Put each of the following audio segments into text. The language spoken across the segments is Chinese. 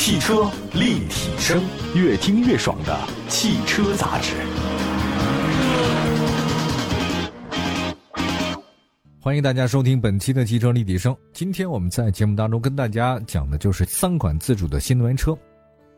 汽车立体声，越听越爽的汽车杂志。欢迎大家收听本期的汽车立体声。今天我们在节目当中跟大家讲的就是三款自主的新能源车。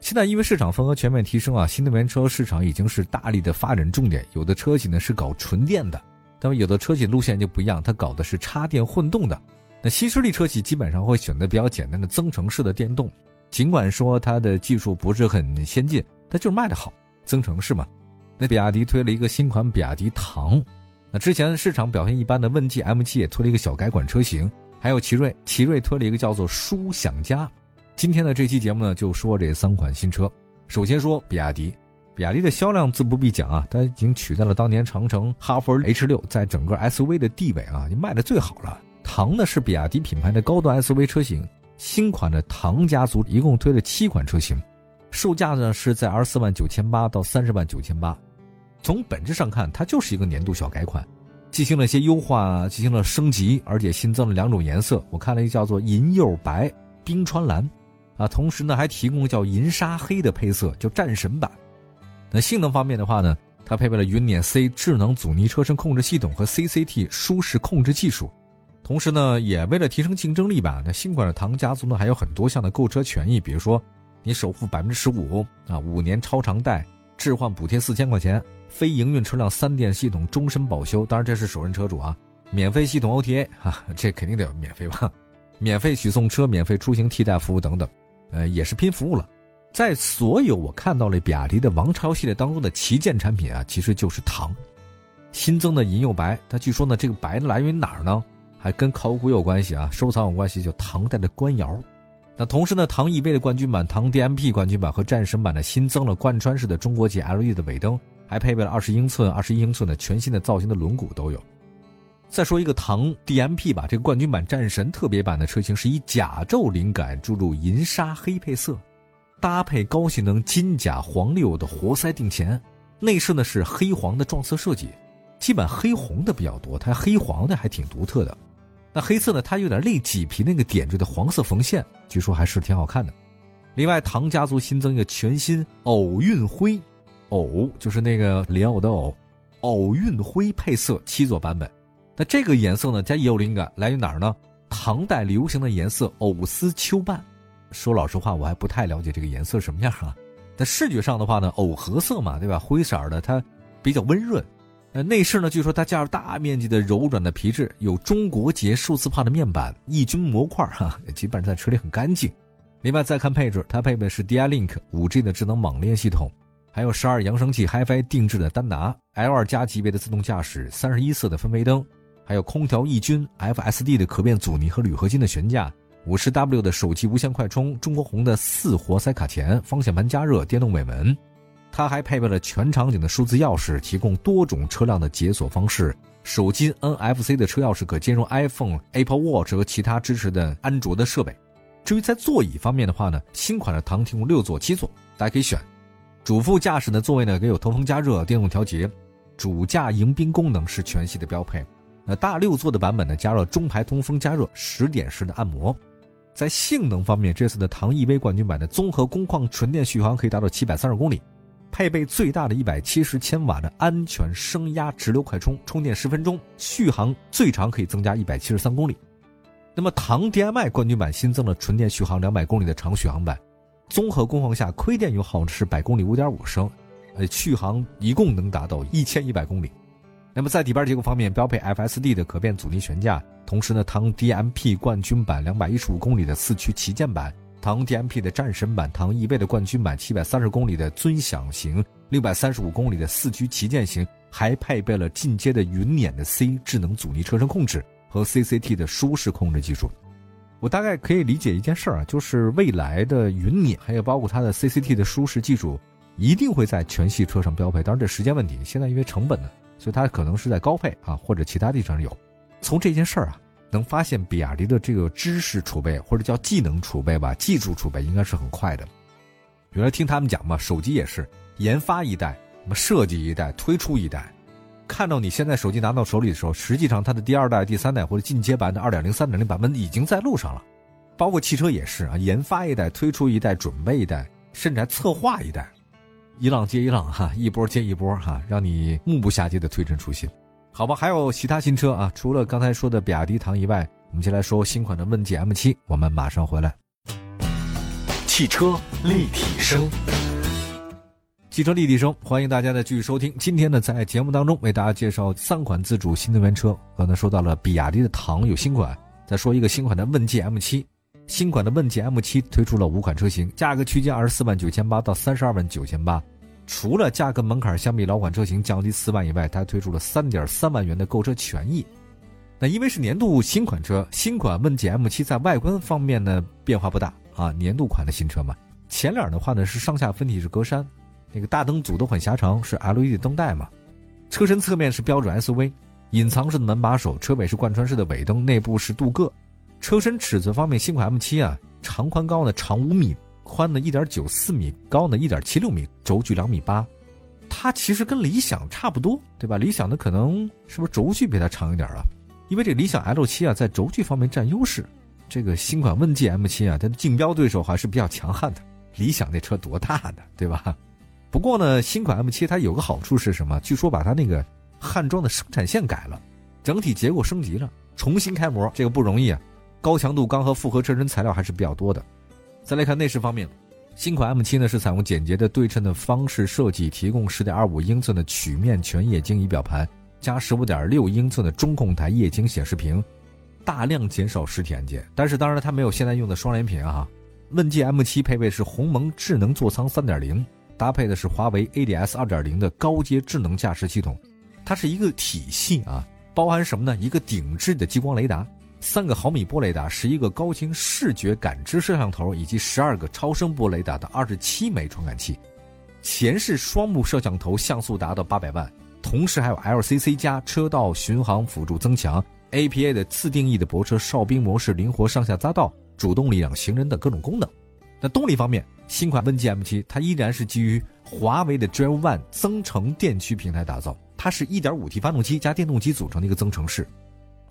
现在因为市场份额全面提升啊，新能源车市场已经是大力的发展重点。有的车企呢是搞纯电的，那么有的车企路线就不一样，它搞的是插电混动的。那新势力车企基本上会选择比较简单的增程式的电动，尽管说它的技术不是很先进，它就是卖的好，增程式嘛。那比亚迪推了一个新款比亚迪唐，那之前市场表现一般的问界 M7 也推了一个小改款车型，还有奇瑞，奇瑞推了一个叫做舒享家。今天的这期节目呢，就说这三款新车。首先说比亚迪，比亚迪的销量自不必讲啊，它已经取代了当年长城、哈弗 H 六在整个 SUV 的地位啊，就卖的最好了。唐呢是比亚迪品牌的高端 SUV 车型，新款的唐家族一共推了七款车型，售价呢是在二十四万九千八到三十万九千八。从本质上看，它就是一个年度小改款，进行了一些优化，进行了升级，而且新增了两种颜色。我看了一个叫做银釉白、冰川蓝，啊，同时呢还提供叫银沙黑的配色，叫战神版。那性能方面的话呢，它配备了云辇 C 智能阻尼车身控制系统和 CCT 舒适控制技术。同时呢，也为了提升竞争力吧，那新款的唐家族呢还有很多项的购车权益，比如说，你首付百分之十五啊，五年超长贷，置换补贴四千块钱，非营运车辆三电系统终身保修，当然这是首任车主啊，免费系统 OTA 啊，这肯定得免费吧，免费取送车，免费出行替代服务等等，呃，也是拼服务了。在所有我看到了比亚迪的王朝系列当中的旗舰产品啊，其实就是唐，新增的银釉白，它据说呢这个白来源于哪儿呢？还跟考古有关系啊，收藏有关系，就唐代的官窑。那同时呢，唐 EV 的冠军版、唐 DMP 冠军版和战神版呢，新增了贯穿式的中国结 LED 的尾灯，还配备了二十英寸、二十一英寸的全新的造型的轮毂都有。再说一个唐 DMP 吧，这个冠军版战神特别版的车型是以甲胄灵感注入银沙黑配色，搭配高性能金甲黄六的活塞定钳，内饰呢是黑黄的撞色设计，基本黑红的比较多，它黑黄的还挺独特的。那黑色呢？它有点类麂皮那个点缀的黄色缝线，据说还是挺好看的。另外，唐家族新增一个全新偶运灰，偶就是那个莲藕的藕，偶运灰配色七座版本。那这个颜色呢，它也有灵感，来源哪儿呢？唐代流行的颜色藕丝秋半。说老实话，我还不太了解这个颜色什么样啊。但视觉上的话呢，藕荷色嘛，对吧？灰色的，它比较温润。呃，内饰呢，据说它加入大面积的柔软的皮质，有中国结数字化的面板，抑菌模块哈，基本上在车里很干净。另外再看配置，它配备是 DI-Link 5G 的智能网联系统，还有十二扬声器 HiFi 定制的丹拿 L2 加级别的自动驾驶，三十一色的氛围灯，还有空调抑菌 FSD 的可变阻尼和铝合金的悬架，五十 W 的手机无线快充，中国红的四活塞卡钳，方向盘加热，电动尾门。它还配备了全场景的数字钥匙，提供多种车辆的解锁方式。手机 NFC 的车钥匙可兼容 iPhone、Apple Watch 和其他支持的安卓的设备。至于在座椅方面的话呢，新款的唐提供六座、七座，大家可以选。主副驾驶的座位呢，也有通风加热、电动调节。主驾迎宾功能是全系的标配。那大六座的版本呢，加入中排通风加热、十点式的按摩。在性能方面，这次的唐 EV 冠军版的综合工况纯电续航可以达到七百三十公里。配备最大的一百七十千瓦的安全升压直流快充，充电十分钟，续航最长可以增加一百七十三公里。那么唐 DM-i 冠军版新增了纯电续航两百公里的长续航版，综合工况下亏电油耗是百公里五点五升，呃，续航一共能达到一千一百公里。那么在底盘结构方面，标配 FSD 的可变阻尼悬架，同时呢，唐 DMP 冠军版两百一十五公里的四驱旗舰版。唐 DMP 的战神版、唐 EV 的冠军版，七百三十公里的尊享型，六百三十五公里的四驱旗舰型，还配备了进阶的云辇的 C 智能阻尼车身控制和 CCT 的舒适控制技术。我大概可以理解一件事儿啊，就是未来的云辇，还有包括它的 CCT 的舒适技术，一定会在全系车上标配。当然这时间问题，现在因为成本呢，所以它可能是在高配啊或者其他地方有。从这件事儿啊。能发现比亚迪的这个知识储备或者叫技能储备吧，技术储备应该是很快的。原来听他们讲嘛，手机也是研发一代，什么设计一代，推出一代。看到你现在手机拿到手里的时候，实际上它的第二代、第三代或者进阶版的二点零、三点零版本已经在路上了。包括汽车也是啊，研发一代，推出一代，准备一代，甚至还策划一代，一浪接一浪哈，一波接一波哈，让你目不暇接的推陈出新。好吧，还有其他新车啊，除了刚才说的比亚迪唐以外，我们先来说新款的问界 M7。我们马上回来。汽车立体声，汽车立体声，欢迎大家的继续收听。今天呢，在节目当中为大家介绍三款自主新能源车。刚才说到了比亚迪的唐有新款，再说一个新款的问界 M7。新款的问界 M7 推出了五款车型，价格区间二十四万九千八到三十二万九千八。除了价格门槛相比老款车型降低四万以外，它还推出了三点三万元的购车权益。那因为是年度新款车，新款问界 M7 在外观方面呢变化不大啊，年度款的新车嘛。前脸的话呢是上下分体式格栅，那个大灯组都很狭长，是 LED 灯带嘛。车身侧面是标准 SUV，隐藏式的门把手，车尾是贯穿式的尾灯，内部是镀铬。车身尺寸方面，新款 M7 啊，长宽高呢长五米。宽呢一点九四米，高呢一点七六米，轴距两米八，它其实跟理想差不多，对吧？理想的可能是不是轴距比它长一点啊？因为这理想 L 七啊，在轴距方面占优势。这个新款问界 M 七啊，它的竞标对手还是比较强悍的。理想那车多大呢，对吧？不过呢，新款 M 七它有个好处是什么？据说把它那个焊装的生产线改了，整体结构升级了，重新开模，这个不容易啊。高强度钢和复合车身材料还是比较多的。再来看内饰方面，新款 M7 呢是采用简洁的对称的方式设计，提供10.25英寸的曲面全液晶仪表盘，加15.6英寸的中控台液晶显示屏，大量减少实体按键。但是当然了它没有现在用的双联屏啊。问界 M7 配备是鸿蒙智能座舱3.0，搭配的是华为 ADS 2.0的高阶智能驾驶系统，它是一个体系啊，包含什么呢？一个顶置的激光雷达。三个毫米波雷达，十一个高清视觉感知摄像头，以及十二个超声波雷达的二十七枚传感器，前视双目摄像头像素达到八百万，同时还有 LCC 加车道巡航辅助增强、APA 的自定义的泊车哨兵模式、灵活上下匝道、主动礼让行人的各种功能。那动力方面，新款问界 M7 它依然是基于华为的 Drive One 增程电驱平台打造，它是一点五 T 发动机加电动机组成的一个增程式。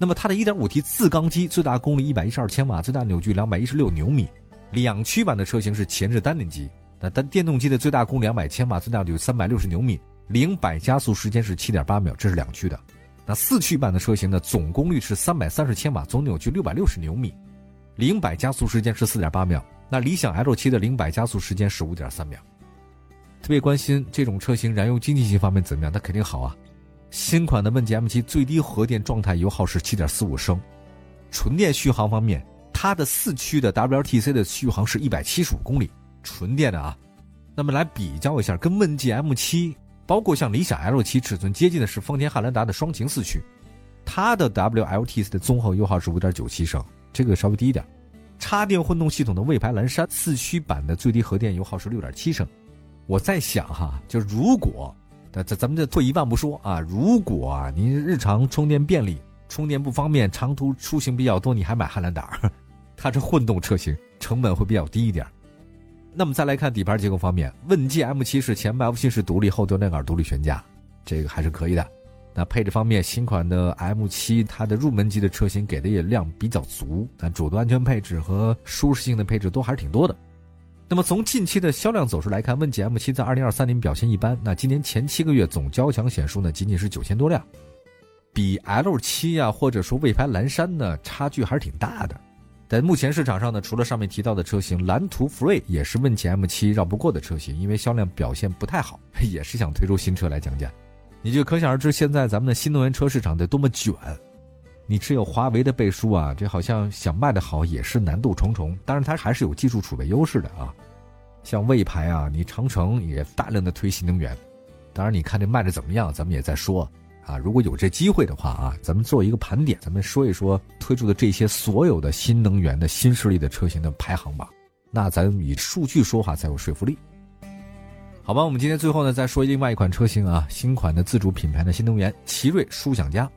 那么它的 1.5T 自缸机最大功率112千瓦，最大扭矩216牛米。两驱版的车型是前置单电机，那单电动机的最大功率200千瓦，最大扭矩360牛米，零百加速时间是7.8秒，这是两驱的。那四驱版的车型呢，总功率是330千瓦，总扭矩660牛米，零百加速时间是4.8秒。那理想 L7 的零百加速时间是5.3秒。特别关心这种车型燃油经济性方面怎么样？它肯定好啊。新款的问界 M7 最低核电状态油耗是七点四五升，纯电续航方面，它的四驱的 WLTC 的续航是一百七十五公里，纯电的啊。那么来比较一下，跟问界 M7，包括像理想 L7 尺寸接近的是丰田汉兰达的双擎四驱，它的 WLTC 的综合油耗是五点九七升，这个稍微低一点。插电混动系统的魏牌蓝山四驱版的最低核电油耗是六点七升。我在想哈，就如果。那咱咱们就退一万步说啊，如果您日常充电便利，充电不方便，长途出行比较多，你还买汉兰达，它这混动车型成本会比较低一点。那么再来看底盘结构方面，问界 M7 是前麦弗逊式独立后多连杆独立悬架，这个还是可以的。那配置方面，新款的 M7 它的入门级的车型给的也量比较足，但主动安全配置和舒适性的配置都还是挺多的。那么从近期的销量走势来看，问界 M7 在2023年表现一般。那今年前七个月总交强险数呢，仅仅是九千多辆，比 L7 啊或者说魏牌蓝山呢差距还是挺大的。在目前市场上呢，除了上面提到的车型，蓝图 Free 也是问界 M7 绕不过的车型，因为销量表现不太好，也是想推出新车来降价。你就可想而知，现在咱们的新能源车市场得多么卷。你持有华为的背书啊，这好像想卖的好也是难度重重。当然，它还是有技术储备优势的啊。像魏牌啊，你长城也大量的推新能源。当然，你看这卖的怎么样，咱们也在说啊。如果有这机会的话啊，咱们做一个盘点，咱们说一说推出的这些所有的新能源的新势力的车型的排行榜。那咱以数据说话才有说服力。好吧，我们今天最后呢再说另外一款车型啊，新款的自主品牌的新能源奇瑞舒享家。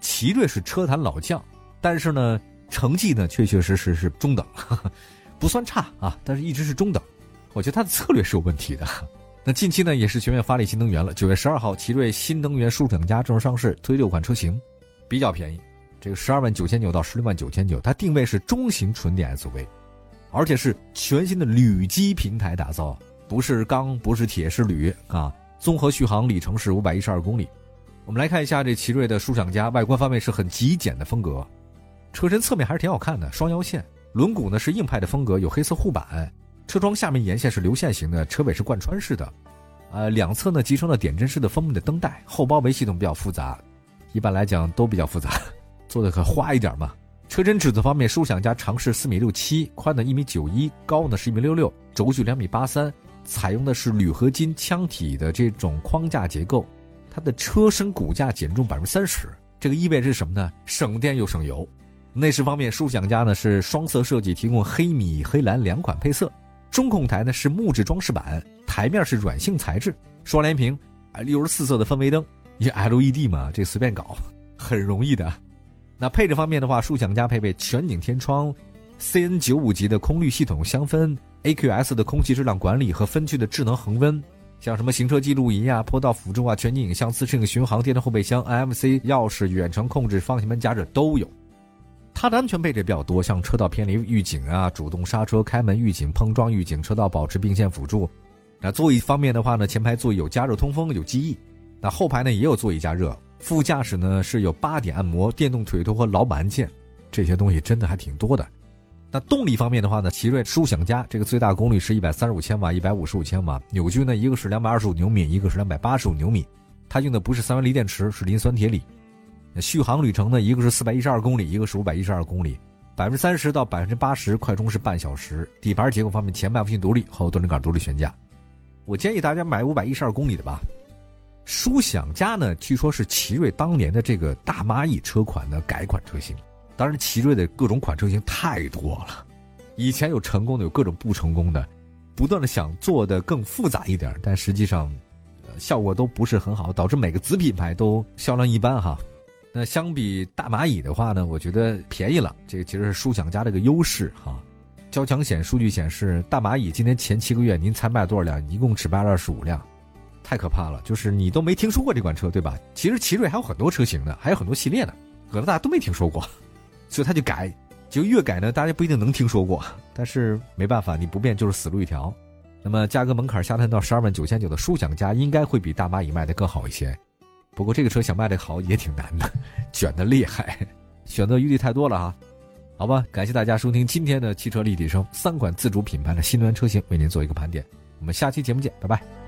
奇瑞是车坛老将，但是呢，成绩呢确确实实是中等，不算差啊，但是一直是中等。我觉得它的策略是有问题的。那近期呢，也是全面发力新能源了。九月十二号，奇瑞新能源舒享家正式上市，推六款车型，比较便宜，这个十二万九千九到十六万九千九，它定位是中型纯电 SUV，而且是全新的铝基平台打造，不是钢，不是铁，是铝啊。综合续航里程是五百一十二公里。我们来看一下这奇瑞的舒享家，外观方面是很极简的风格，车身侧面还是挺好看的，双腰线，轮毂呢是硬派的风格，有黑色护板，车窗下面沿线是流线型的，车尾是贯穿式的，呃，两侧呢集成了点阵式的封面的灯带，后包围系统比较复杂，一般来讲都比较复杂，做的可花一点嘛。车身尺寸方面，舒享家长是四米六七，宽呢一米九一，高呢是一米六六，轴距两米八三，采用的是铝合金腔体的这种框架结构。它的车身骨架减重百分之三十，这个意味着什么呢？省电又省油。内饰方面，舒享家呢是双色设计，提供黑米、黑蓝两款配色。中控台呢是木质装饰板，台面是软性材质，双联屏，啊，六十四色的氛围灯，因为 LED 嘛，这随便搞，很容易的。那配置方面的话，舒享家配备全景天窗，CN 九五级的空滤系统香氛，AQS 的空气质量管理和分区的智能恒温。像什么行车记录仪啊、坡道辅助啊、全景影像、自适应巡航、电动后备箱、NFC 钥匙、远程控制、方向盘加热都有。它的安全配置比较多，像车道偏离预警啊、主动刹车、开门预警、碰撞预警、车道保持并线辅助。那座椅方面的话呢，前排座椅有加热通风、有记忆。那后排呢也有座椅加热。副驾驶呢是有八点按摩、电动腿托和老板按键，这些东西真的还挺多的。那动力方面的话呢，奇瑞舒享家这个最大功率是一百三十五千瓦、一百五十五千瓦，扭矩呢一个是两百二十五牛米，一个是两百八十五牛米。它用的不是三元锂电池，是磷酸铁锂。续航里程呢，一个是四百一十二公里，一个是五百一十二公里，百分之三十到百分之八十快充是半小时。底盘结构方面，前麦弗逊独立，后多连杆独立悬架。我建议大家买五百一十二公里的吧。舒享家呢，据说是奇瑞当年的这个大蚂蚁车款的改款车型。当然，奇瑞的各种款车型太多了，以前有成功的，有各种不成功的，不断的想做的更复杂一点，但实际上，呃，效果都不是很好，导致每个子品牌都销量一般哈。那相比大蚂蚁的话呢，我觉得便宜了，这个其实是舒享家的一个优势哈。交强险数据显示，大蚂蚁今年前七个月您才卖多少辆？一共只卖了二十五辆，太可怕了。就是你都没听说过这款车对吧？其实奇瑞还有很多车型呢，还有很多系列呢，可能大家都没听说过。所以他就改，就越改呢，大家不一定能听说过，但是没办法，你不变就是死路一条。那么价格门槛下探到十二万九千九的舒享家，应该会比大蚂蚁卖的更好一些。不过这个车想卖的好也挺难的，卷的厉害，选择余地太多了哈。好吧，感谢大家收听今天的汽车立体声，三款自主品牌的新能源车型为您做一个盘点。我们下期节目见，拜拜。